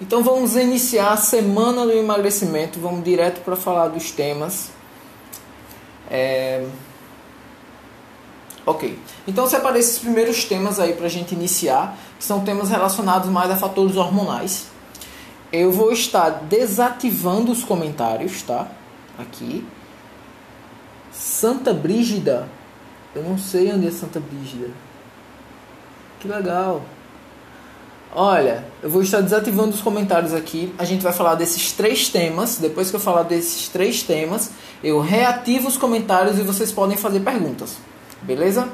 Então vamos iniciar a semana do emagrecimento. Vamos direto para falar dos temas. É... Ok. Então separei esses primeiros temas aí para a gente iniciar, que são temas relacionados mais a fatores hormonais. Eu vou estar desativando os comentários, tá? Aqui. Santa Brígida. Eu não sei onde é Santa Brígida. Que legal. Olha, eu vou estar desativando os comentários aqui. A gente vai falar desses três temas. Depois que eu falar desses três temas, eu reativo os comentários e vocês podem fazer perguntas. Beleza?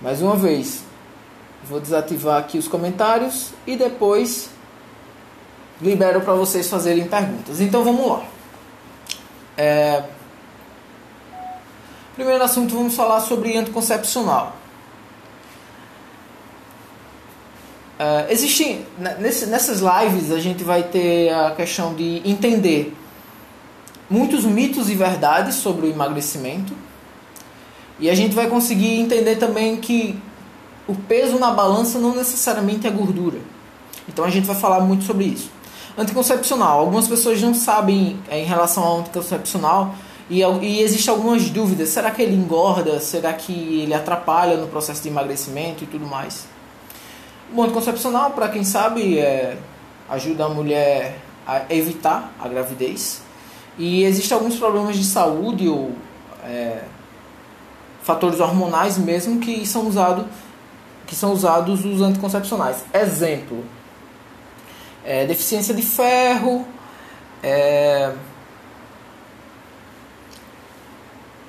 Mais uma vez, vou desativar aqui os comentários e depois libero para vocês fazerem perguntas. Então vamos lá. É... Primeiro assunto, vamos falar sobre anticoncepcional. Uh, existem nesse, nessas lives a gente vai ter a questão de entender muitos mitos e verdades sobre o emagrecimento e a gente vai conseguir entender também que o peso na balança não necessariamente é gordura. Então a gente vai falar muito sobre isso. Anticoncepcional. Algumas pessoas não sabem é, em relação ao anticoncepcional e, e existem algumas dúvidas. Será que ele engorda? Será que ele atrapalha no processo de emagrecimento e tudo mais? O anticoncepcional, para quem sabe, é, ajuda a mulher a evitar a gravidez. E existem alguns problemas de saúde ou é, fatores hormonais mesmo que são usados que são usados os anticoncepcionais. Exemplo: é, deficiência de ferro, é,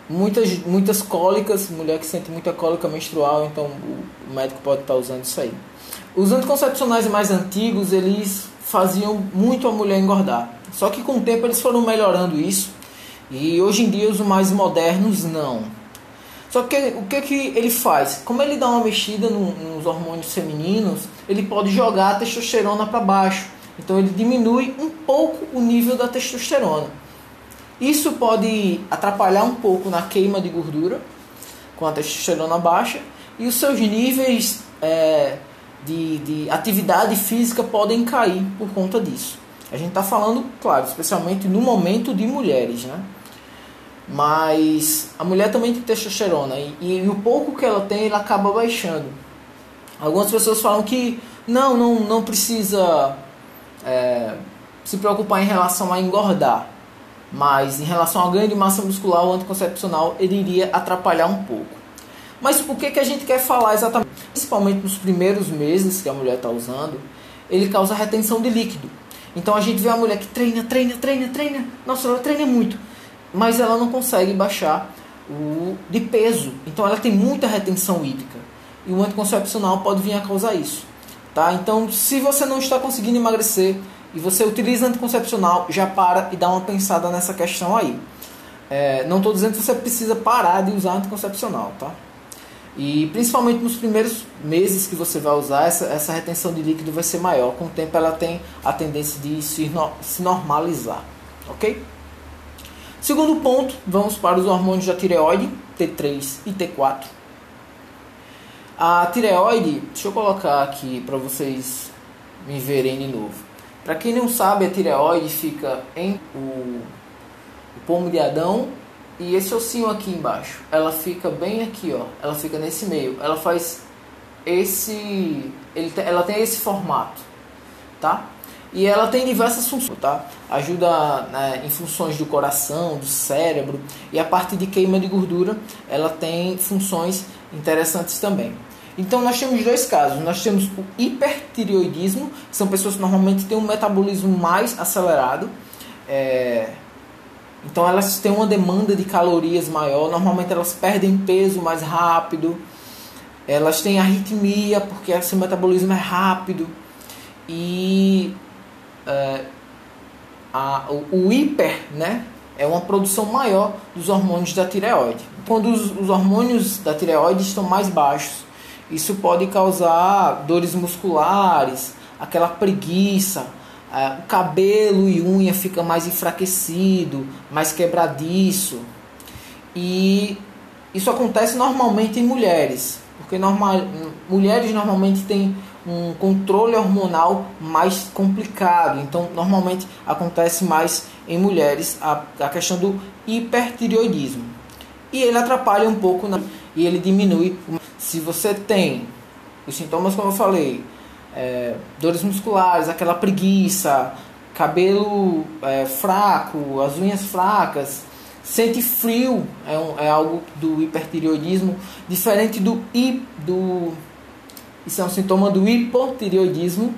muitas, muitas cólicas, mulher que sente muita cólica menstrual, então o médico pode estar usando isso aí. Os anticoncepcionais mais antigos, eles faziam muito a mulher engordar. Só que com o tempo eles foram melhorando isso. E hoje em dia os mais modernos não. Só que o que, que ele faz? Como ele dá uma mexida no, nos hormônios femininos, ele pode jogar a testosterona para baixo. Então ele diminui um pouco o nível da testosterona. Isso pode atrapalhar um pouco na queima de gordura com a testosterona baixa e os seus níveis é, de, de atividade física podem cair por conta disso. A gente está falando, claro, especialmente no momento de mulheres, né? Mas a mulher também tem testosterona e, e, o pouco que ela tem, ela acaba baixando. Algumas pessoas falam que não, não, não precisa é, se preocupar em relação a engordar, mas em relação ao ganho de massa muscular, o anticoncepcional ele iria atrapalhar um pouco. Mas por que, que a gente quer falar exatamente? Principalmente nos primeiros meses que a mulher está usando, ele causa retenção de líquido. Então a gente vê a mulher que treina, treina, treina, treina. Nossa, ela treina muito mas ela não consegue baixar o de peso. Então ela tem muita retenção hídrica. E o anticoncepcional pode vir a causar isso. Tá? Então, se você não está conseguindo emagrecer e você utiliza anticoncepcional, já para e dá uma pensada nessa questão aí. É, não estou dizendo que você precisa parar de usar anticoncepcional, tá? E principalmente nos primeiros meses que você vai usar, essa, essa retenção de líquido vai ser maior. Com o tempo ela tem a tendência de se, se normalizar, ok? Segundo ponto, vamos para os hormônios da tireoide, T3 e T4. A tireoide, deixa eu colocar aqui para vocês me verem de novo. Para quem não sabe, a tireoide fica em o, o pomo de Adão e esse ossinho aqui embaixo. Ela fica bem aqui, ó. Ela fica nesse meio. Ela faz esse, ele, ela tem esse formato, tá? E ela tem diversas funções, tá? Ajuda né, em funções do coração, do cérebro e a parte de queima de gordura, ela tem funções interessantes também. Então nós temos dois casos. Nós temos o hipertireoidismo, que são pessoas que normalmente têm um metabolismo mais acelerado. É... Então elas têm uma demanda de calorias maior. Normalmente elas perdem peso mais rápido. Elas têm arritmia porque esse metabolismo é rápido. E uh, a, o, o, hiper, né, é uma produção maior dos hormônios da tireoide. Quando os, os hormônios da tireoide estão mais baixos, isso pode causar dores musculares, aquela preguiça, uh, o cabelo e unha fica mais enfraquecido, mais quebradiço. E isso acontece normalmente em mulheres. porque normal, mulheres normalmente têm um controle hormonal mais complicado. Então, normalmente acontece mais em mulheres a, a questão do hipertireoidismo. E ele atrapalha um pouco na, e ele diminui. Se você tem os sintomas, como eu falei, é, dores musculares, aquela preguiça, cabelo é, fraco, as unhas fracas, sente frio, é, um, é algo do hipertireoidismo, diferente do, I, do isso é um sintoma do hipotireoidismo,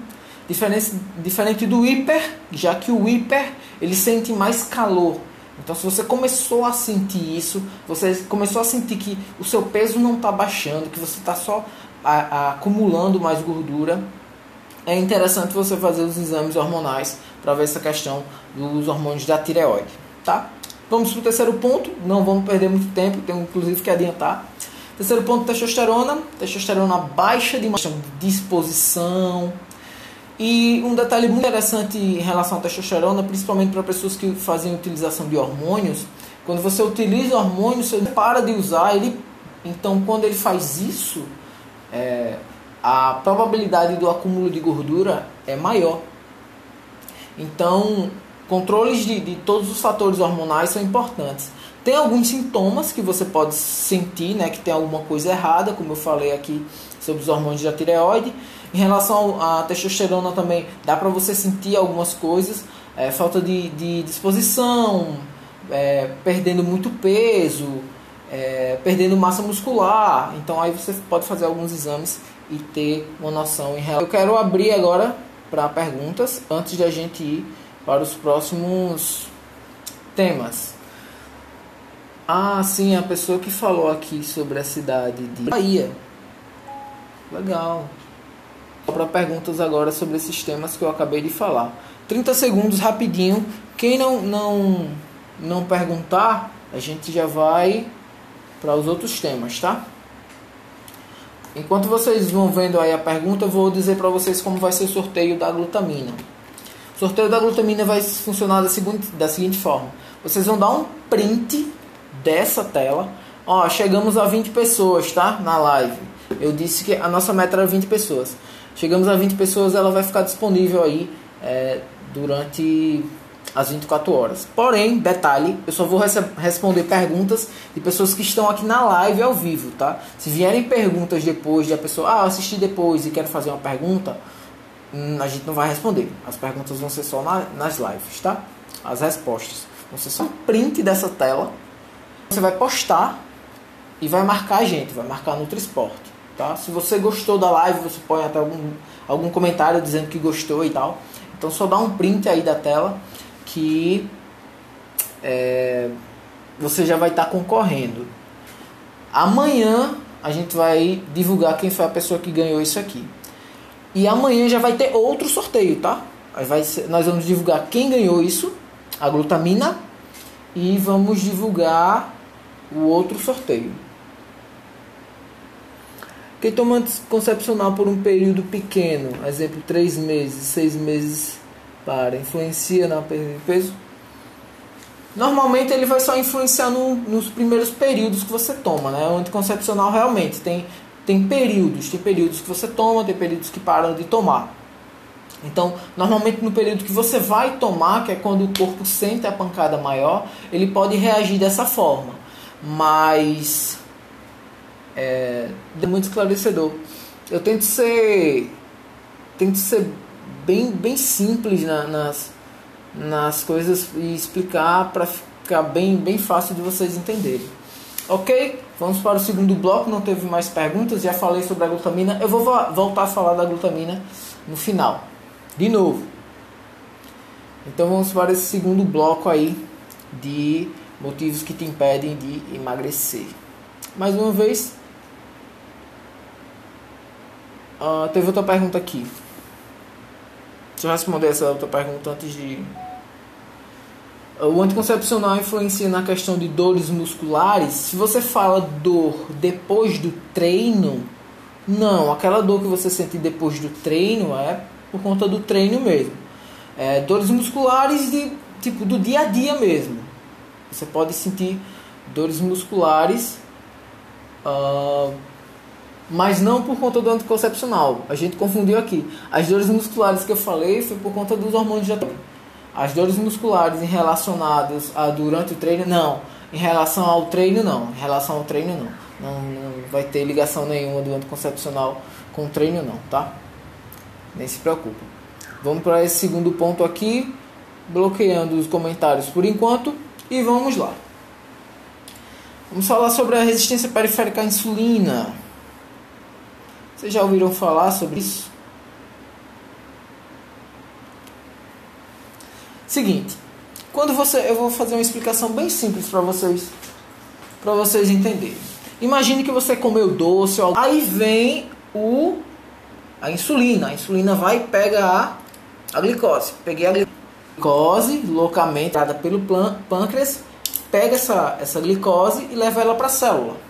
diferente, diferente do hiper, já que o hiper ele sente mais calor. Então, se você começou a sentir isso, você começou a sentir que o seu peso não está baixando, que você está só a, a, acumulando mais gordura, é interessante você fazer os exames hormonais para ver essa questão dos hormônios da tireoide, tá? Vamos para o terceiro ponto, não vamos perder muito tempo, tenho inclusive que adiantar. Terceiro ponto, testosterona. Testosterona baixa de disposição. E um detalhe muito interessante em relação à testosterona, principalmente para pessoas que fazem utilização de hormônios, quando você utiliza hormônios, você para de usar ele. Então, quando ele faz isso, é, a probabilidade do acúmulo de gordura é maior. Então, controles de, de todos os fatores hormonais são importantes. Tem alguns sintomas que você pode sentir, né, que tem alguma coisa errada, como eu falei aqui sobre os hormônios da tireoide. Em relação à testosterona também, dá para você sentir algumas coisas, é, falta de, de disposição, é, perdendo muito peso, é, perdendo massa muscular. Então aí você pode fazer alguns exames e ter uma noção em relação. Eu quero abrir agora para perguntas antes de a gente ir para os próximos temas. Ah, sim, a pessoa que falou aqui sobre a cidade de Bahia. Legal. Para perguntas agora sobre esses temas que eu acabei de falar. 30 segundos rapidinho. Quem não não não perguntar, a gente já vai para os outros temas, tá? Enquanto vocês vão vendo aí a pergunta, eu vou dizer para vocês como vai ser o sorteio da glutamina. O sorteio da glutamina vai funcionar da seguinte, da seguinte forma: vocês vão dar um print dessa tela. Ó, chegamos a 20 pessoas, tá? Na live. Eu disse que a nossa meta era 20 pessoas. Chegamos a 20 pessoas, ela vai ficar disponível aí é, durante as 24 horas. Porém, detalhe, eu só vou responder perguntas de pessoas que estão aqui na live ao vivo, tá? Se vierem perguntas depois de a pessoa, ah, assisti depois e quero fazer uma pergunta, hum, a gente não vai responder. As perguntas vão ser só na, nas lives, tá? As respostas. Vão ser só print dessa tela você vai postar e vai marcar a gente, vai marcar Nutrisport. Tá? Se você gostou da live, você põe até algum, algum comentário dizendo que gostou e tal. Então só dá um print aí da tela que é, você já vai estar tá concorrendo. Amanhã a gente vai divulgar quem foi a pessoa que ganhou isso aqui. E amanhã já vai ter outro sorteio, tá? Ser, nós vamos divulgar quem ganhou isso, a glutamina, e vamos divulgar o outro sorteio. Quem toma anticoncepcional por um período pequeno, exemplo, 3 meses, 6 meses para, influencia na perda de peso? Normalmente ele vai só influenciar no, nos primeiros períodos que você toma, né? O anticoncepcional realmente tem, tem períodos, tem períodos que você toma, tem períodos que param de tomar. Então, normalmente no período que você vai tomar, que é quando o corpo sente a pancada maior, ele pode reagir dessa forma mas é, é muito esclarecedor. Eu tento ser tento ser bem, bem simples na, nas, nas coisas e explicar para ficar bem, bem fácil de vocês entenderem. Ok? Vamos para o segundo bloco. Não teve mais perguntas. Já falei sobre a glutamina. Eu vou voltar a falar da glutamina no final. De novo. Então vamos para esse segundo bloco aí de motivos que te impedem de emagrecer. Mais uma vez, uh, teve outra pergunta aqui. Deixa eu responder essa outra pergunta antes de. O anticoncepcional influencia na questão de dores musculares? Se você fala dor depois do treino, não. Aquela dor que você sente depois do treino é por conta do treino mesmo. É, dores musculares de tipo do dia a dia mesmo. Você pode sentir dores musculares uh, mas não por conta do anticoncepcional. A gente confundiu aqui. As dores musculares que eu falei foi por conta dos hormônios de As dores musculares relacionadas a durante o treino, não. Em relação ao treino, não. Em relação ao treino, não. Não, não vai ter ligação nenhuma do anticoncepcional com o treino, não, tá? Nem se preocupe. Vamos para esse segundo ponto aqui, bloqueando os comentários por enquanto e vamos lá. Vamos falar sobre a resistência periférica à insulina. Vocês já ouviram falar sobre isso? Seguinte, quando você, eu vou fazer uma explicação bem simples para vocês, para vocês entenderem. Imagine que você comeu doce, aí vem o a insulina. A insulina vai pegar a glicose. Peguei a glicose loucamente dada pelo pâncreas, pega essa essa glicose e leva ela para a célula.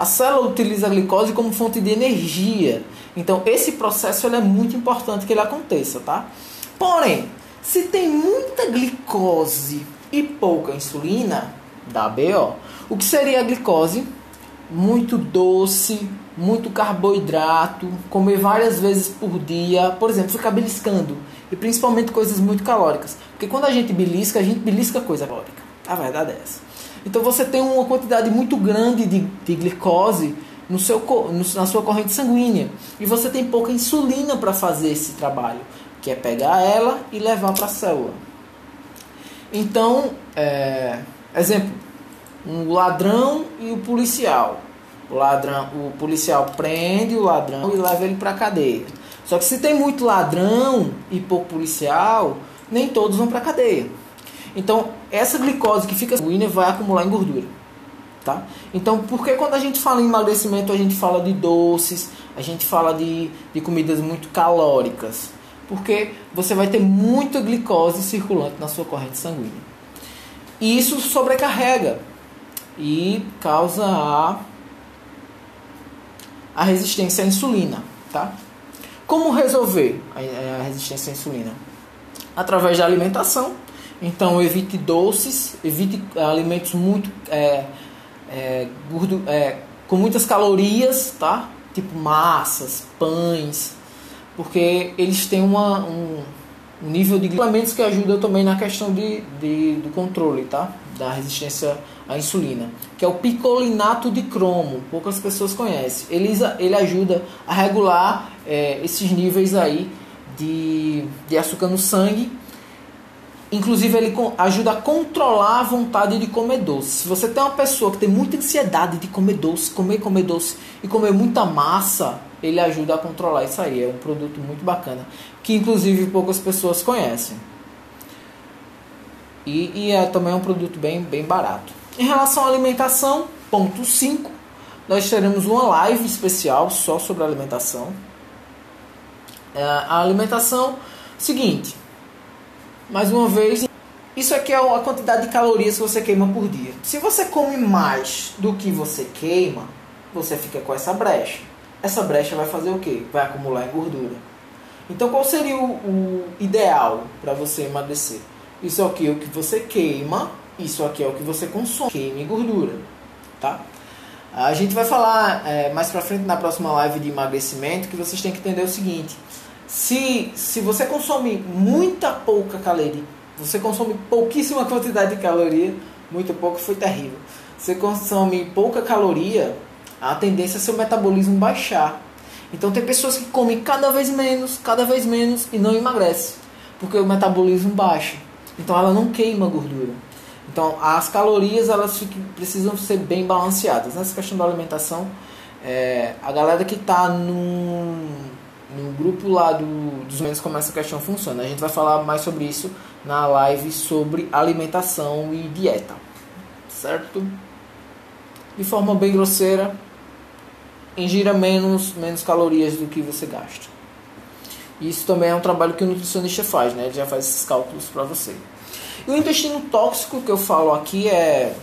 A célula utiliza a glicose como fonte de energia. Então, esse processo é muito importante que ele aconteça, tá? Porém, se tem muita glicose e pouca insulina, dá BO. O que seria a glicose? Muito doce, muito carboidrato, comer várias vezes por dia, por exemplo, ficar beliscando. E principalmente coisas muito calóricas. Porque quando a gente belisca, a gente belisca coisa calórica. A verdade é essa. Então você tem uma quantidade muito grande de, de glicose no seu, no, na sua corrente sanguínea. E você tem pouca insulina para fazer esse trabalho, que é pegar ela e levar para a célula. Então, é, exemplo, um ladrão e o policial. O ladrão, o policial prende o ladrão e leva ele para a cadeia. Só que se tem muito ladrão e pouco policial, nem todos vão para a cadeia. Então, essa glicose que fica sanguínea vai acumular em gordura. Tá? Então, por que quando a gente fala em emagrecimento, a gente fala de doces, a gente fala de, de comidas muito calóricas? Porque você vai ter muita glicose circulante na sua corrente sanguínea. E isso sobrecarrega e causa a, a resistência à insulina. Tá? Como resolver a, a resistência à insulina? Através da alimentação então evite doces, evite alimentos muito é, é, gordo, é, com muitas calorias, tá? Tipo massas, pães, porque eles têm uma, um, um nível de alimentos que ajuda também na questão de, de, do controle, tá? Da resistência à insulina, que é o picolinato de cromo. Poucas pessoas conhecem. Ele, ele ajuda a regular é, esses níveis aí de, de açúcar no sangue Inclusive, ele ajuda a controlar a vontade de comer doce. Se você tem uma pessoa que tem muita ansiedade de comer doce, comer, comer doce e comer muita massa, ele ajuda a controlar isso aí. É um produto muito bacana, que inclusive poucas pessoas conhecem. E, e é também um produto bem, bem barato. Em relação à alimentação, ponto 5, nós teremos uma live especial só sobre alimentação. É, a alimentação, seguinte, mais uma vez, isso aqui é a quantidade de calorias que você queima por dia. Se você come mais do que você queima, você fica com essa brecha. Essa brecha vai fazer o quê? Vai acumular em gordura. Então, qual seria o, o ideal para você emagrecer? Isso aqui é o que você queima, isso aqui é o que você consome. Queime gordura, tá? A gente vai falar é, mais pra frente na próxima live de emagrecimento que vocês têm que entender o seguinte se, se você consome muita pouca caloria, você consome pouquíssima quantidade de caloria, muito pouco foi terrível. Você consome pouca caloria, a tendência é seu metabolismo baixar. Então tem pessoas que comem cada vez menos, cada vez menos e não emagrece, porque o metabolismo baixa. Então ela não queima gordura. Então as calorias elas precisam ser bem balanceadas. Nessa questão da alimentação, é, a galera que está num no grupo lá do, dos menos como essa questão funciona. A gente vai falar mais sobre isso na live sobre alimentação e dieta, certo? De forma bem grosseira, ingira menos, menos calorias do que você gasta. Isso também é um trabalho que o nutricionista faz, né? Ele já faz esses cálculos para você. E o intestino tóxico que eu falo aqui é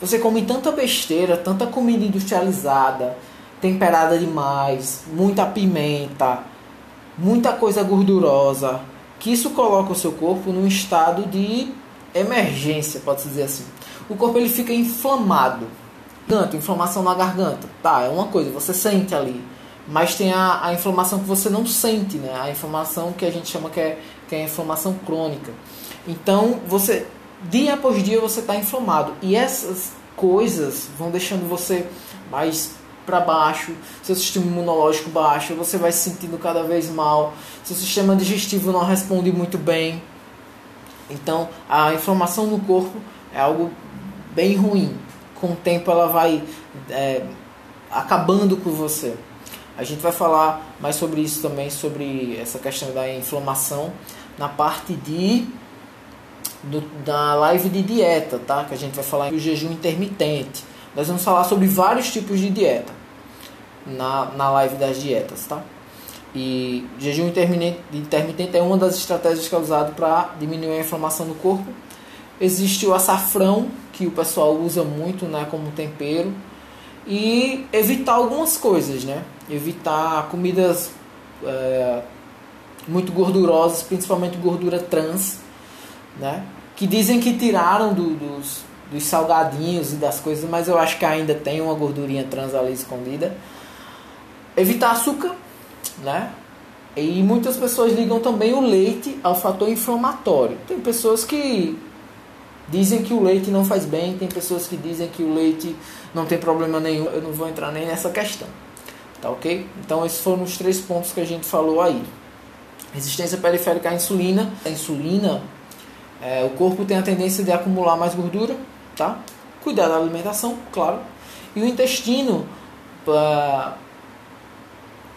você come tanta besteira, tanta comida industrializada, temperada demais, muita pimenta, muita coisa gordurosa, que isso coloca o seu corpo num estado de emergência, pode-se dizer assim. O corpo ele fica inflamado. Garganta, inflamação na garganta. Tá, é uma coisa, você sente ali. Mas tem a, a inflamação que você não sente, né? A inflamação que a gente chama que é, que é a inflamação crônica. Então, você, dia após dia, você está inflamado. E essas coisas vão deixando você mais para baixo, seu sistema imunológico baixo, você vai se sentindo cada vez mal, seu sistema digestivo não responde muito bem. Então, a inflamação no corpo é algo bem ruim. Com o tempo, ela vai é, acabando com você. A gente vai falar mais sobre isso também, sobre essa questão da inflamação, na parte de do, da live de dieta, tá? Que a gente vai falar do jejum intermitente. Nós vamos falar sobre vários tipos de dieta na, na live das dietas, tá? E jejum intermitente, é uma das estratégias que é usado para diminuir a inflamação do corpo. Existe o açafrão, que o pessoal usa muito né, como tempero. E evitar algumas coisas, né? Evitar comidas é, muito gordurosas, principalmente gordura trans, né? Que dizem que tiraram do, dos, dos salgadinhos e das coisas, mas eu acho que ainda tem uma gordurinha trans ali escondida. Evitar açúcar, né? E muitas pessoas ligam também o leite ao fator inflamatório. Tem pessoas que dizem que o leite não faz bem, tem pessoas que dizem que o leite não tem problema nenhum. Eu não vou entrar nem nessa questão. Tá ok? Então esses foram os três pontos que a gente falou aí. Resistência periférica à insulina. A insulina, é, o corpo tem a tendência de acumular mais gordura, tá? Cuidar da alimentação, claro. E o intestino,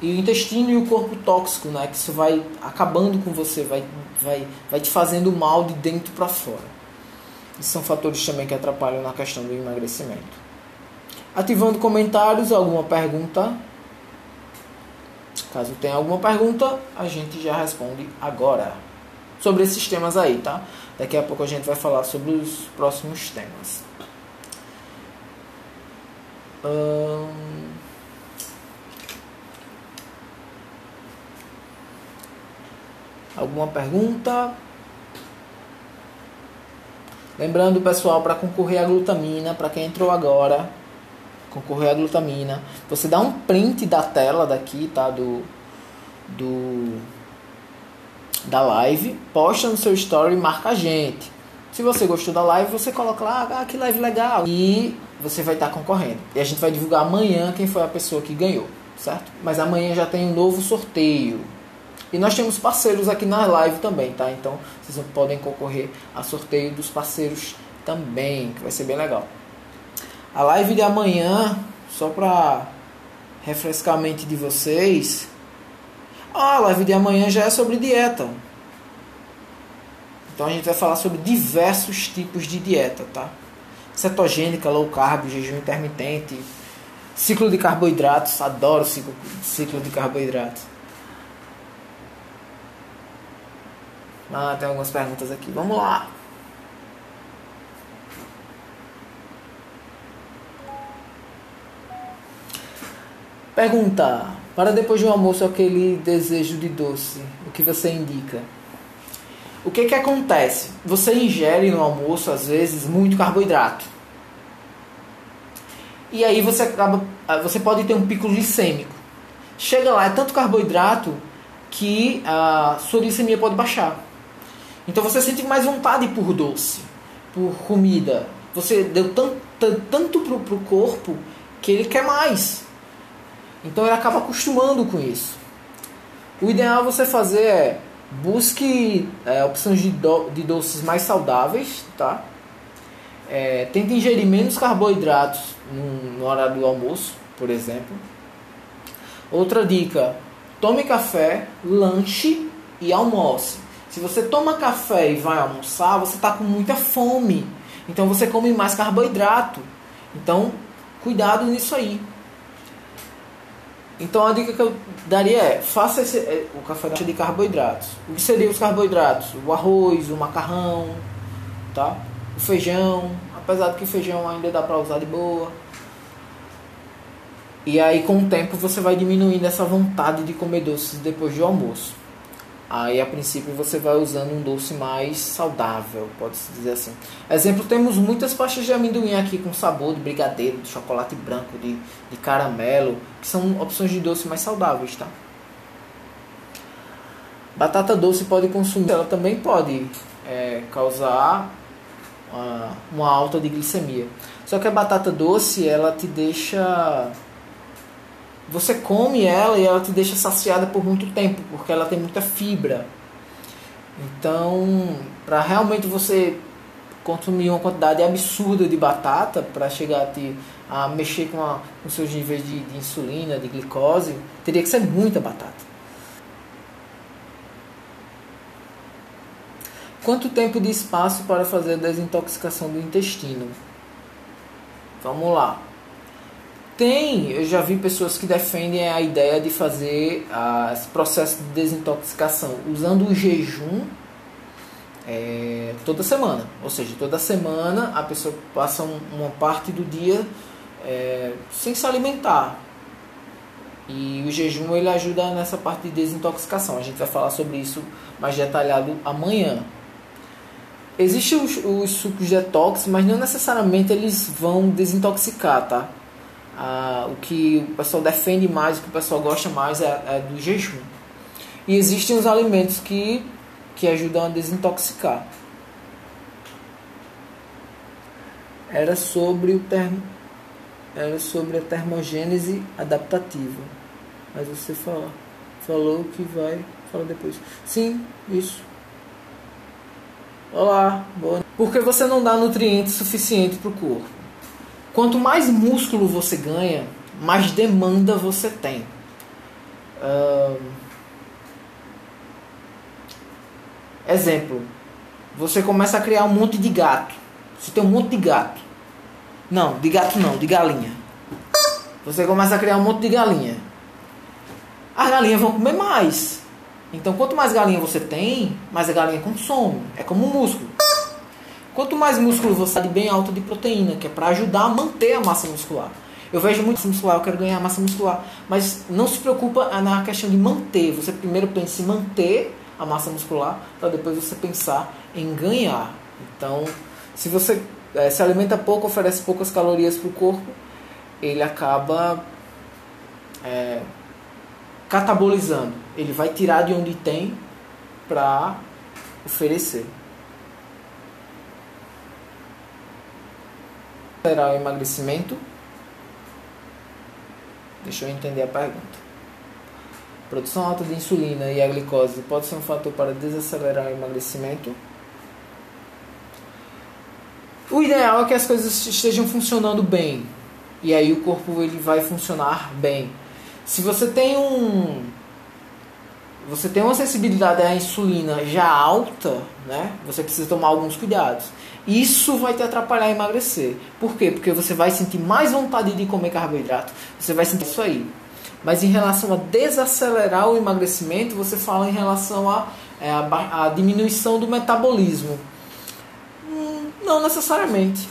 e o intestino e o corpo tóxico, né? Que isso vai acabando com você, vai, vai, vai te fazendo mal de dentro para fora. Esses são fatores também que atrapalham na questão do emagrecimento. Ativando comentários, alguma pergunta? Caso tenha alguma pergunta, a gente já responde agora. Sobre esses temas aí, tá? Daqui a pouco a gente vai falar sobre os próximos temas. Hum... Alguma pergunta? Lembrando, pessoal, para concorrer à glutamina, para quem entrou agora, concorrer à glutamina, você dá um print da tela daqui, tá? Do, do da live, posta no seu story e marca a gente. Se você gostou da live, você coloca lá, ah, que live legal. E você vai estar concorrendo. E a gente vai divulgar amanhã quem foi a pessoa que ganhou, certo? Mas amanhã já tem um novo sorteio. E nós temos parceiros aqui na live também, tá? Então vocês podem concorrer a sorteio dos parceiros também, que vai ser bem legal. A live de amanhã, só para refrescar a mente de vocês. Ah, a live de amanhã já é sobre dieta. Então a gente vai falar sobre diversos tipos de dieta, tá? Cetogênica, low carb, jejum intermitente, ciclo de carboidratos, adoro ciclo, ciclo de carboidratos. Ah, tem algumas perguntas aqui. Vamos lá. Pergunta: Para depois do almoço aquele desejo de doce, o que você indica? O que que acontece? Você ingere no almoço às vezes muito carboidrato. E aí você acaba, ah, você pode ter um pico glicêmico. Chega lá, é tanto carboidrato que a sua glicemia pode baixar. Então você sente mais vontade por doce, por comida. Você deu tanto, tanto pro, pro corpo que ele quer mais. Então ele acaba acostumando com isso. O ideal você fazer é busque é, opções de, do, de doces mais saudáveis, tá? É, tente ingerir menos carboidratos no, no horário do almoço, por exemplo. Outra dica: tome café, lanche e almoce. Se você toma café e vai almoçar, você está com muita fome. Então você come mais carboidrato. Então, cuidado nisso aí. Então a dica que eu daria é, faça esse, é, o café de carboidratos. O que seriam os carboidratos? O arroz, o macarrão, tá? O feijão, apesar de que o feijão ainda dá para usar de boa. E aí com o tempo você vai diminuindo essa vontade de comer doces depois do almoço. Aí a princípio você vai usando um doce mais saudável, pode-se dizer assim. Exemplo, temos muitas pastas de amendoim aqui com sabor de brigadeiro, de chocolate branco, de, de caramelo, que são opções de doce mais saudáveis, tá? Batata doce pode consumir, ela também pode é, causar uma, uma alta de glicemia. Só que a batata doce, ela te deixa você come ela e ela te deixa saciada por muito tempo, porque ela tem muita fibra. Então, para realmente você consumir uma quantidade absurda de batata para chegar a, te, a mexer com, a, com seus níveis de, de insulina, de glicose, teria que ser muita batata. Quanto tempo de espaço para fazer a desintoxicação do intestino? Vamos lá. Tem, eu já vi pessoas que defendem a ideia de fazer ah, esse processo de desintoxicação usando o jejum é, toda semana. Ou seja, toda semana a pessoa passa um, uma parte do dia é, sem se alimentar. E o jejum ele ajuda nessa parte de desintoxicação. A gente vai falar sobre isso mais detalhado amanhã. Existem os, os sucos detox, mas não necessariamente eles vão desintoxicar, tá? Ah, o que o pessoal defende mais, o que o pessoal gosta mais é, é do jejum. E existem os alimentos que, que ajudam a desintoxicar. Era sobre o termo, era sobre a termogênese adaptativa. Mas você falou, falou que vai falar depois. Sim, isso. Olá, boa. Porque você não dá nutrientes suficientes para o corpo. Quanto mais músculo você ganha, mais demanda você tem. Exemplo, você começa a criar um monte de gato. Você tem um monte de gato. Não, de gato não, de galinha. Você começa a criar um monte de galinha. As galinhas vão comer mais. Então, quanto mais galinha você tem, mais a galinha consome. É como um músculo. Quanto mais músculo você tem, bem alto de proteína, que é para ajudar a manter a massa muscular. Eu vejo muito massa muscular, eu quero ganhar massa muscular, mas não se preocupa na questão de manter. Você primeiro pensa em manter a massa muscular, para depois você pensar em ganhar. Então, se você é, se alimenta pouco, oferece poucas calorias para o corpo, ele acaba é, catabolizando. Ele vai tirar de onde tem para oferecer. Acelerar o emagrecimento? Deixa eu entender a pergunta. Produção alta de insulina e a glicose pode ser um fator para desacelerar o emagrecimento? O ideal é que as coisas estejam funcionando bem. E aí o corpo ele vai funcionar bem. Se você tem um você tem uma sensibilidade à insulina já alta, né? Você precisa tomar alguns cuidados. Isso vai te atrapalhar a emagrecer. Por quê? Porque você vai sentir mais vontade de comer carboidrato. Você vai sentir isso aí. Mas em relação a desacelerar o emagrecimento, você fala em relação a, é, a, a diminuição do metabolismo. Hum, não necessariamente.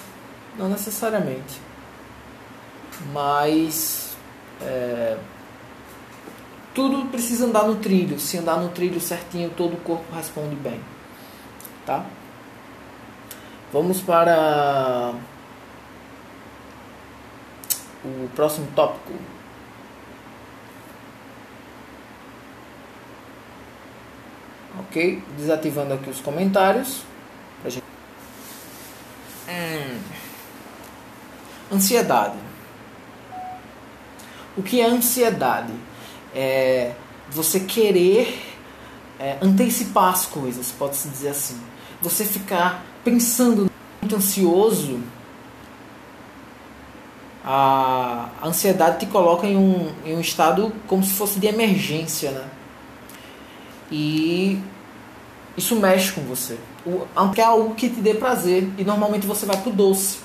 Não necessariamente. Mas é, tudo precisa andar no trilho. Se andar no trilho certinho, todo o corpo responde bem. Tá? Vamos para o próximo tópico. Ok? Desativando aqui os comentários. Gente... Hum. Ansiedade. O que é ansiedade? É você querer é, antecipar as coisas, pode-se dizer assim. Você ficar pensando muito ansioso, a ansiedade te coloca em um, em um estado como se fosse de emergência, né? E isso mexe com você. É algo que te dê prazer e normalmente você vai pro doce,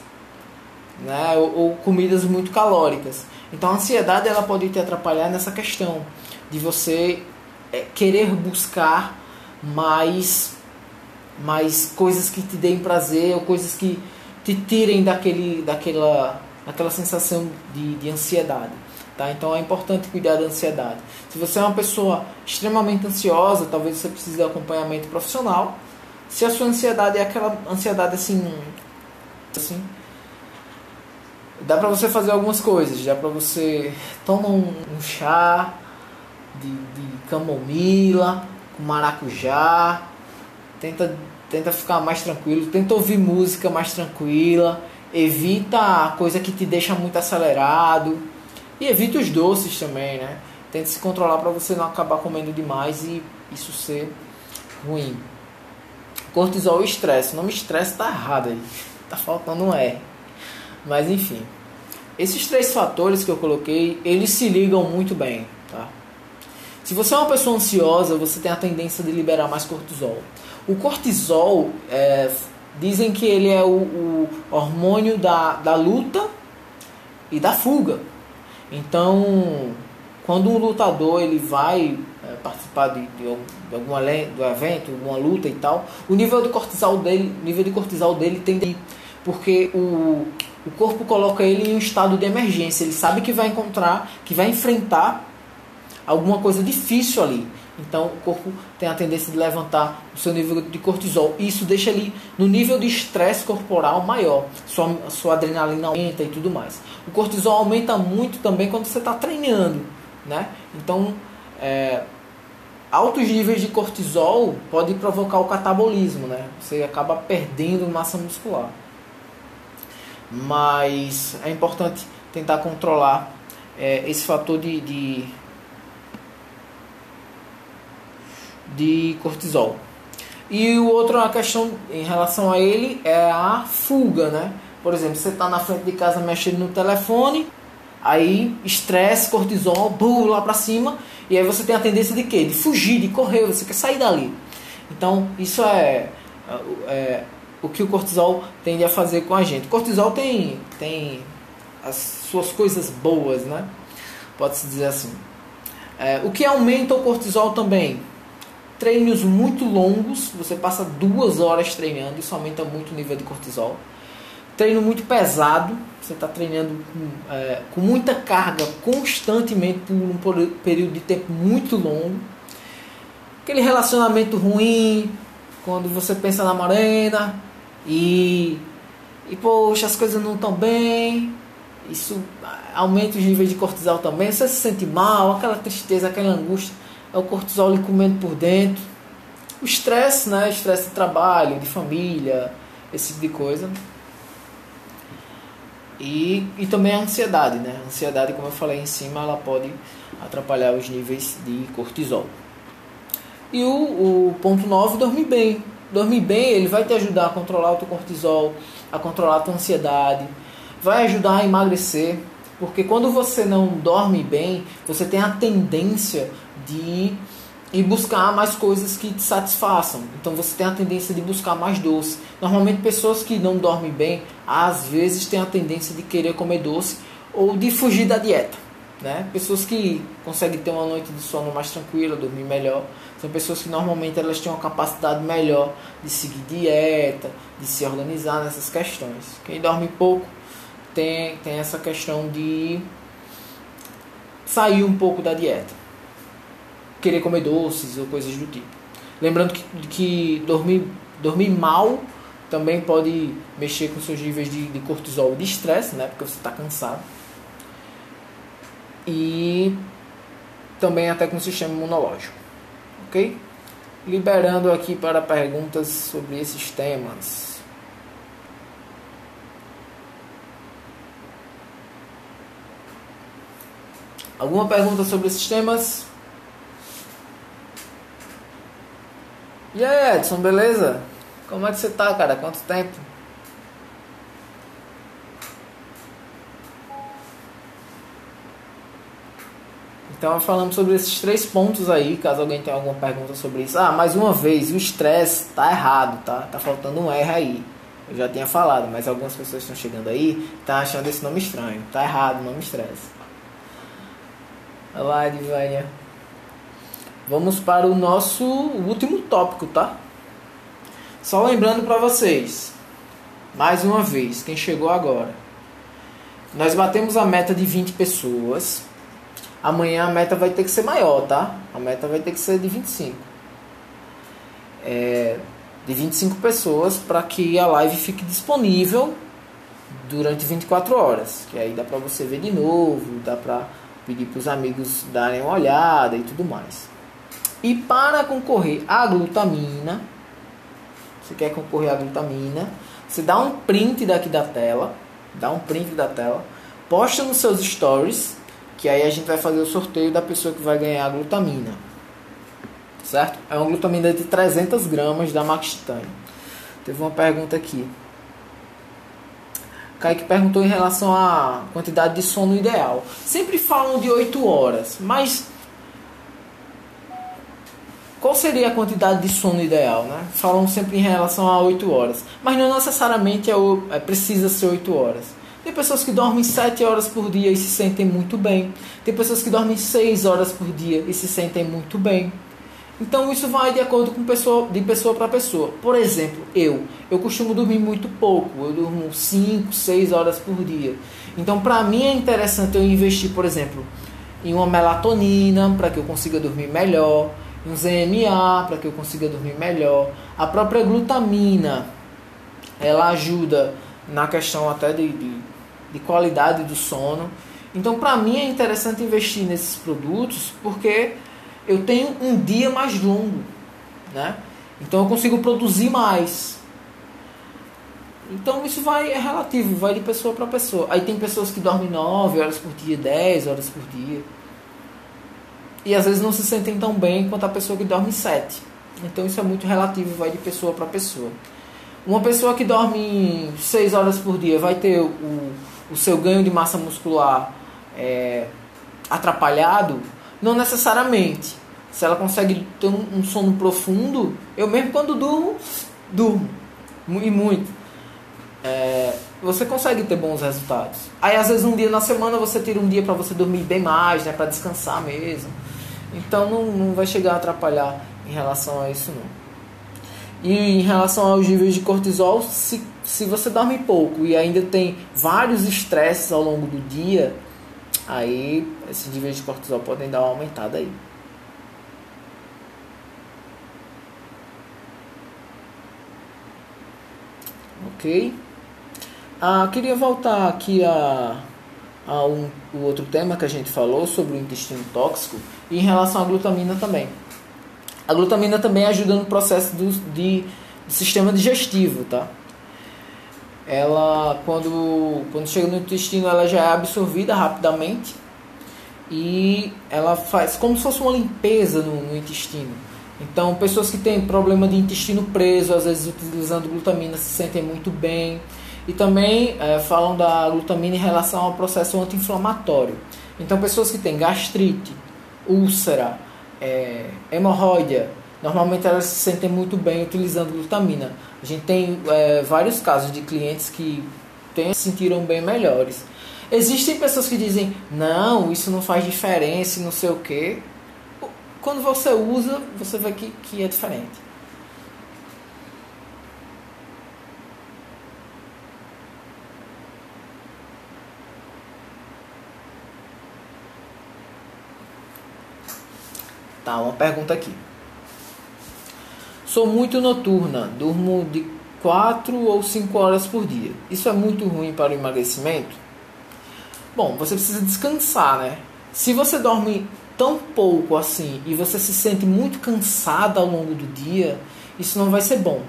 né? Ou, ou comidas muito calóricas. Então a ansiedade ela pode te atrapalhar nessa questão de você é, querer buscar mais mas coisas que te deem prazer ou coisas que te tirem daquele, daquela, daquela sensação de, de ansiedade. Tá? Então é importante cuidar da ansiedade. Se você é uma pessoa extremamente ansiosa, talvez você precise de acompanhamento profissional. Se a sua ansiedade é aquela ansiedade assim, assim dá para você fazer algumas coisas. Dá para você tomar um, um chá de, de camomila com maracujá, tenta tenta ficar mais tranquilo, tenta ouvir música mais tranquila, evita coisa que te deixa muito acelerado e evita os doces também, né? Tenta se controlar para você não acabar comendo demais e isso ser ruim. Cortisol e estresse. O nome estresse tá errado aí. Tá faltando um R. Mas enfim. Esses três fatores que eu coloquei, eles se ligam muito bem, tá? Se você é uma pessoa ansiosa, você tem a tendência de liberar mais cortisol. O cortisol, é, dizem que ele é o, o, hormônio da, da luta e da fuga. Então, quando um lutador ele vai é, participar de, de, de evento, alguma luta e tal, o nível de cortisol dele, nível de cortisol dele tem de, porque o, o corpo coloca ele em um estado de emergência. Ele sabe que vai encontrar, que vai enfrentar alguma coisa difícil ali. Então o corpo tem a tendência de levantar o seu nível de cortisol. Isso deixa ele no nível de estresse corporal maior. Sua, sua adrenalina aumenta e tudo mais. O cortisol aumenta muito também quando você está treinando. Né? Então, é, altos níveis de cortisol podem provocar o catabolismo. Né? Você acaba perdendo massa muscular. Mas é importante tentar controlar é, esse fator de, de de cortisol. E o outro, a questão em relação a ele é a fuga, né? Por exemplo, você está na frente de casa mexendo no telefone, aí estresse, cortisol, bum, lá para cima, e aí você tem a tendência de quê? De fugir, de correr, você quer sair dali. Então, isso é, é, é o que o cortisol tende a fazer com a gente. Cortisol tem, tem as suas coisas boas, né? Pode-se dizer assim. É, o que aumenta o cortisol também? Treinos muito longos, você passa duas horas treinando, isso aumenta muito o nível de cortisol. Treino muito pesado, você está treinando com, é, com, muita carga constantemente por um período de tempo muito longo. Aquele relacionamento ruim, quando você pensa na morena e, e poxa, as coisas não estão bem, isso aumenta os níveis de cortisol também, você se sente mal, aquela tristeza, aquela angústia é o cortisol lhe comendo por dentro. O estresse, né? Estresse de trabalho, de família, esse tipo de coisa. E, e também a ansiedade, né? A ansiedade, como eu falei em cima, ela pode atrapalhar os níveis de cortisol. E o, o ponto 9, dormir bem. Dormir bem, ele vai te ajudar a controlar o teu cortisol, a controlar a tua ansiedade, vai ajudar a emagrecer, porque quando você não dorme bem, você tem a tendência de ir buscar mais coisas que te satisfaçam. Então você tem a tendência de buscar mais doce. Normalmente pessoas que não dormem bem, às vezes têm a tendência de querer comer doce ou de fugir da dieta. Né? Pessoas que conseguem ter uma noite de sono mais tranquila, dormir melhor, são pessoas que normalmente elas têm uma capacidade melhor de seguir dieta, de se organizar nessas questões. Quem dorme pouco tem, tem essa questão de sair um pouco da dieta querer comer doces ou coisas do tipo. Lembrando que, que dormir, dormir mal também pode mexer com seus níveis de, de cortisol de estresse, né? Porque você está cansado. E também até com o sistema imunológico. Ok? Liberando aqui para perguntas sobre esses temas. Alguma pergunta sobre esses temas? E aí, Edson, beleza? Como é que você tá, cara? Quanto tempo? Então falamos sobre esses três pontos aí, caso alguém tenha alguma pergunta sobre isso. Ah, mais uma vez, o estresse tá errado, tá? Tá faltando um R aí. Eu já tinha falado, mas algumas pessoas estão chegando aí, tá achando esse nome estranho. Tá errado nome estresse. Olha lá. Vamos para o nosso último tópico, tá? Só lembrando para vocês, mais uma vez, quem chegou agora. Nós batemos a meta de 20 pessoas Amanhã a meta vai ter que ser maior, tá? A meta vai ter que ser de 25. É, de 25 pessoas para que a live fique disponível durante 24 horas. Que aí dá para você ver de novo, dá para pedir para os amigos darem uma olhada e tudo mais. E para concorrer à glutamina, você quer concorrer à glutamina, você dá um print daqui da tela, dá um print da tela, posta nos seus stories, que aí a gente vai fazer o sorteio da pessoa que vai ganhar a glutamina. Certo? É uma glutamina de 300 gramas da Max Titanium. Teve uma pergunta aqui. Kaique perguntou em relação à quantidade de sono ideal. Sempre falam de 8 horas, mas qual seria a quantidade de sono ideal? Né? Falam sempre em relação a 8 horas, mas não necessariamente é, é, precisa ser 8 horas. Tem pessoas que dormem 7 horas por dia e se sentem muito bem. Tem pessoas que dormem 6 horas por dia e se sentem muito bem. Então isso vai de acordo com pessoa, de pessoa para pessoa. Por exemplo, eu, eu costumo dormir muito pouco. Eu durmo 5, 6 horas por dia. Então para mim é interessante eu investir, por exemplo, em uma melatonina para que eu consiga dormir melhor um ZMA para que eu consiga dormir melhor. A própria glutamina, ela ajuda na questão até de, de, de qualidade do sono. Então, para mim é interessante investir nesses produtos porque eu tenho um dia mais longo, né? Então eu consigo produzir mais. Então isso vai é relativo, vai de pessoa para pessoa. Aí tem pessoas que dormem 9 horas por dia, 10 horas por dia e às vezes não se sentem tão bem quanto a pessoa que dorme sete. Então isso é muito relativo, vai de pessoa para pessoa. Uma pessoa que dorme seis horas por dia vai ter o, o seu ganho de massa muscular é, atrapalhado? Não necessariamente. Se ela consegue ter um, um sono profundo, eu mesmo quando durmo, durmo. E muito. É, você consegue ter bons resultados. Aí às vezes um dia na semana você tira um dia para você dormir bem mais, né, para descansar mesmo. Então não, não vai chegar a atrapalhar em relação a isso não. E em relação aos níveis de cortisol, se, se você dorme pouco e ainda tem vários estresses ao longo do dia, aí esses níveis de cortisol podem dar uma aumentada aí. Ok? Ah, queria voltar aqui a, a um, o outro tema que a gente falou sobre o intestino tóxico e em relação à glutamina também. A glutamina também ajuda no processo do, de, de sistema digestivo, tá? Ela, quando, quando chega no intestino, ela já é absorvida rapidamente e ela faz como se fosse uma limpeza no, no intestino. Então, pessoas que têm problema de intestino preso, às vezes utilizando glutamina, se sentem muito bem. E também é, falam da glutamina em relação ao processo anti-inflamatório. Então, pessoas que têm gastrite, úlcera, é, hemorroida, normalmente elas se sentem muito bem utilizando glutamina. A gente tem é, vários casos de clientes que tem, se sentiram bem melhores. Existem pessoas que dizem, não, isso não faz diferença, não sei o que. Quando você usa, você vê que, que é diferente. Tá, uma pergunta aqui. Sou muito noturna, durmo de 4 ou 5 horas por dia. Isso é muito ruim para o emagrecimento? Bom, você precisa descansar, né? Se você dorme tão pouco assim e você se sente muito cansada ao longo do dia, isso não vai ser bom,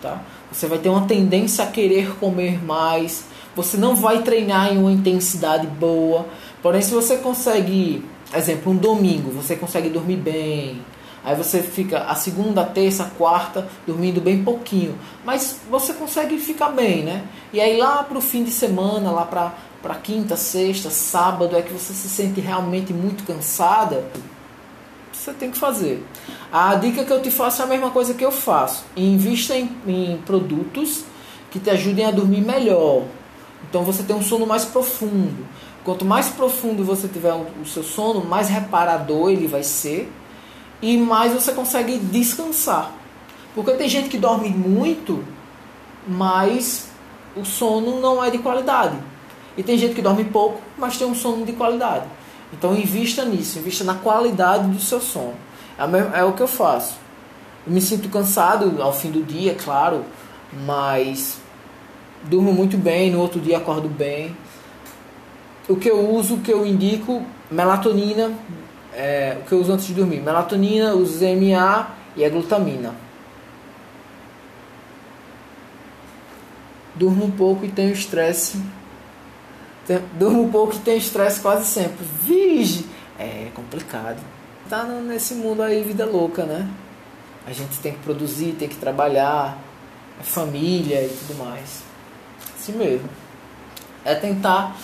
tá? Você vai ter uma tendência a querer comer mais, você não vai treinar em uma intensidade boa. Porém, se você consegue exemplo, um domingo, você consegue dormir bem. Aí você fica a segunda, terça, quarta dormindo bem pouquinho, mas você consegue ficar bem, né? E aí lá pro fim de semana, lá pra quinta, sexta, sábado, é que você se sente realmente muito cansada, você tem que fazer. A dica que eu te faço é a mesma coisa que eu faço. Invista em, em produtos que te ajudem a dormir melhor. Então você tem um sono mais profundo. Quanto mais profundo você tiver o seu sono, mais reparador ele vai ser e mais você consegue descansar. Porque tem gente que dorme muito, mas o sono não é de qualidade. E tem gente que dorme pouco, mas tem um sono de qualidade. Então invista nisso, invista na qualidade do seu sono. É, é o que eu faço. Eu me sinto cansado ao fim do dia, claro, mas durmo muito bem, no outro dia acordo bem. O que eu uso, o que eu indico, melatonina, é, o que eu uso antes de dormir, melatonina, o ZMA e a glutamina. Durmo um pouco e tenho estresse. Durmo um pouco e tenho estresse quase sempre. Vige! É complicado. Tá nesse mundo aí, vida louca, né? A gente tem que produzir, tem que trabalhar, é família e tudo mais. Assim mesmo. É tentar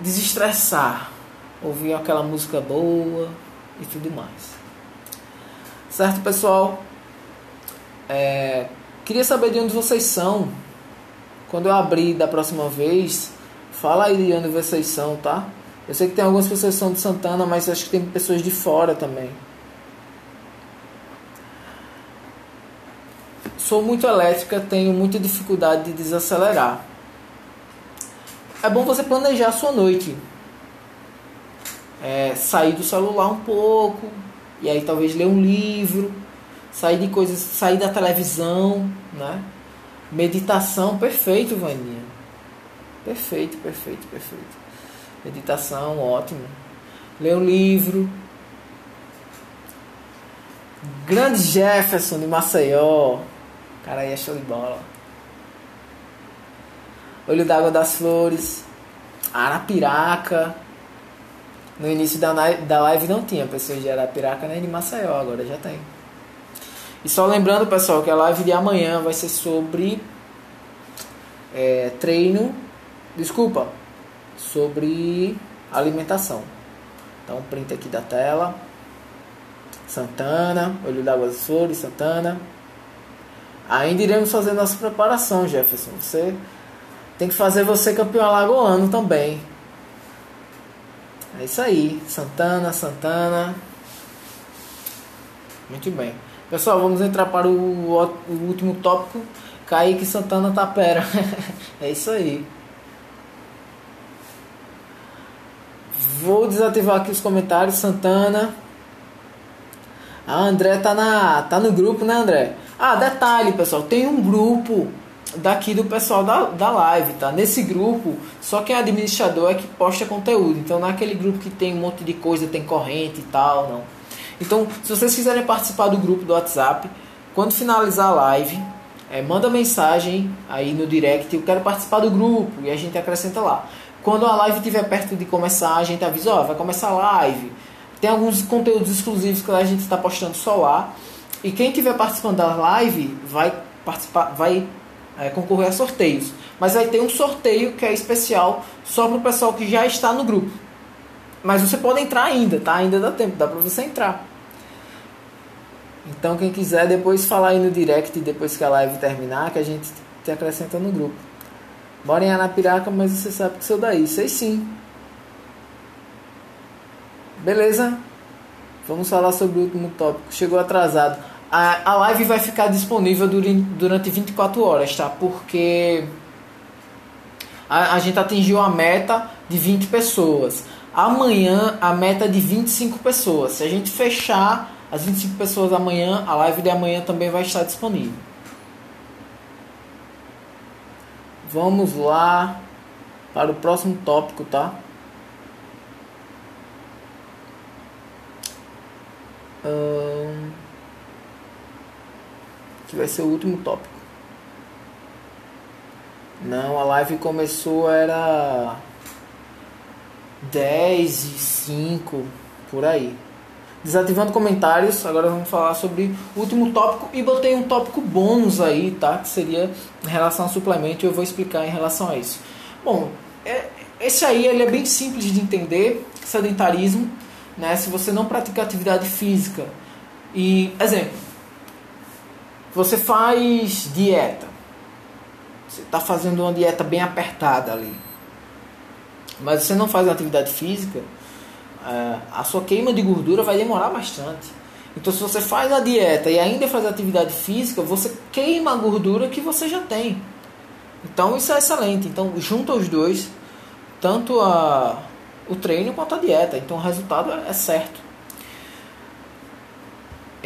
desestressar, ouvir aquela música boa e tudo mais. Certo, pessoal? É, queria saber de onde vocês são. Quando eu abrir da próxima vez, fala aí de onde vocês são, tá? Eu sei que tem algumas pessoas que são de Santana, mas acho que tem pessoas de fora também. Sou muito elétrica, tenho muita dificuldade de desacelerar. É bom você planejar a sua noite. É, sair do celular um pouco, e aí talvez ler um livro, sair de coisas, sair da televisão, né? Meditação, perfeito, Vaninha. Perfeito, perfeito, perfeito. Meditação, ótimo. Ler um livro. Grande Jefferson de Maceió. Cara, aí é show de bola. Olho d'Água das Flores. Arapiraca. No início da, da live não tinha pessoas de Arapiraca nem de Maceió, agora já tem. E só lembrando, pessoal, que a live de amanhã vai ser sobre é, treino. Desculpa, sobre alimentação. Então, print aqui da tela. Santana, Olho d'Água das Flores, Santana. Ainda iremos fazer nossa preparação, Jefferson. Você tem que fazer você campeão alagoano também. É isso aí. Santana, Santana. Muito bem. Pessoal, vamos entrar para o, o último tópico. Kaique Santana Tapera. é isso aí. Vou desativar aqui os comentários. Santana. A André tá, na, tá no grupo, né, André? Ah, detalhe, pessoal. Tem um grupo daqui do pessoal da, da live, tá? Nesse grupo, só quem é administrador é que posta conteúdo. Então, não é grupo que tem um monte de coisa, tem corrente e tal, não. Então, se vocês quiserem participar do grupo do WhatsApp, quando finalizar a live, é, manda mensagem aí no direct, eu quero participar do grupo, e a gente acrescenta lá. Quando a live estiver perto de começar, a gente avisa, ó, vai começar a live. Tem alguns conteúdos exclusivos que a gente está postando só lá. E quem estiver participando da live vai participar, vai é, concorrer a sorteios. Mas vai ter um sorteio que é especial só para o pessoal que já está no grupo. Mas você pode entrar ainda, tá? Ainda dá tempo, dá para você entrar. Então quem quiser depois falar aí no direct depois que a live terminar, que a gente te acrescenta no grupo. Mora em Anapiraca, mas você sabe que sou daí. Sei sim. Beleza? Vamos falar sobre o último tópico. Chegou atrasado. A, a live vai ficar disponível durante, durante 24 horas, tá? Porque a, a gente atingiu a meta de 20 pessoas. Amanhã a meta é de 25 pessoas. Se a gente fechar as 25 pessoas amanhã, a live de amanhã também vai estar disponível. Vamos lá para o próximo tópico, tá? Hum, que vai ser o último tópico. Não, a live começou era 10 e 5 por aí. Desativando comentários, agora vamos falar sobre o último tópico e botei um tópico bônus aí, tá? Que seria em relação ao suplemento e eu vou explicar em relação a isso. Bom, é, esse aí ele é bem simples de entender, sedentarismo, né? Se você não pratica atividade física e, exemplo, você faz dieta, você está fazendo uma dieta bem apertada ali, mas você não faz atividade física, é, a sua queima de gordura vai demorar bastante. Então, se você faz a dieta e ainda faz atividade física, você queima a gordura que você já tem. Então, isso é excelente. Então, junta os dois, tanto a, o treino quanto a dieta. Então o resultado é certo.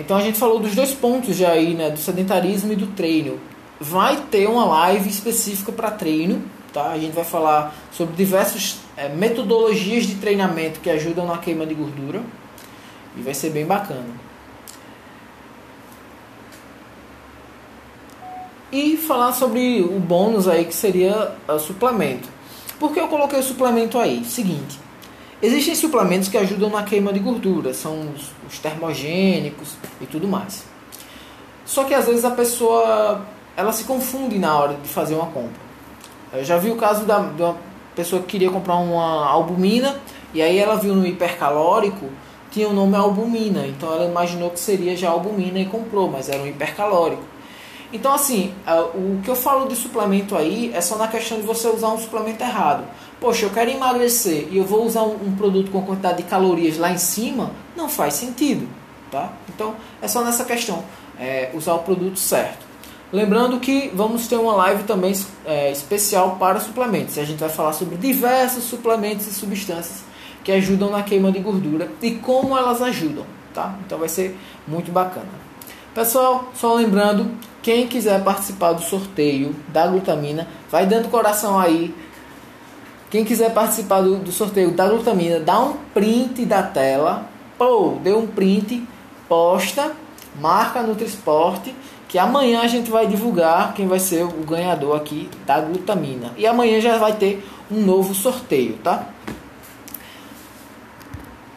Então a gente falou dos dois pontos já aí, né, do sedentarismo e do treino. Vai ter uma live específica para treino, tá? A gente vai falar sobre diversas é, metodologias de treinamento que ajudam na queima de gordura e vai ser bem bacana. E falar sobre o bônus aí que seria o suplemento. Por que eu coloquei o suplemento aí? Seguinte, existem suplementos que ajudam na queima de gordura, são os, os termogênicos e tudo mais. Só que às vezes a pessoa ela se confunde na hora de fazer uma compra. Eu já vi o caso da, de uma pessoa que queria comprar uma albumina e aí ela viu no hipercalórico tinha o nome albumina, então ela imaginou que seria já albumina e comprou, mas era um hipercalórico. Então, assim, o que eu falo de suplemento aí é só na questão de você usar um suplemento errado. Poxa, eu quero emagrecer e eu vou usar um, produto com quantidade de calorias lá em cima, não faz sentido, tá? Então, é só nessa questão, é, usar o produto certo. Lembrando que vamos ter uma live também é, especial para suplementos. A gente vai falar sobre diversos suplementos e substâncias que ajudam na queima de gordura e como elas ajudam, tá? Então vai ser muito bacana. Pessoal, só lembrando, quem quiser participar do sorteio da glutamina, vai dando coração aí. Quem quiser participar do, do sorteio da glutamina, dá um print da tela. Pô, deu um print, posta, marca Nutrisport, que amanhã a gente vai divulgar quem vai ser o ganhador aqui da glutamina. E amanhã já vai ter um novo sorteio, tá?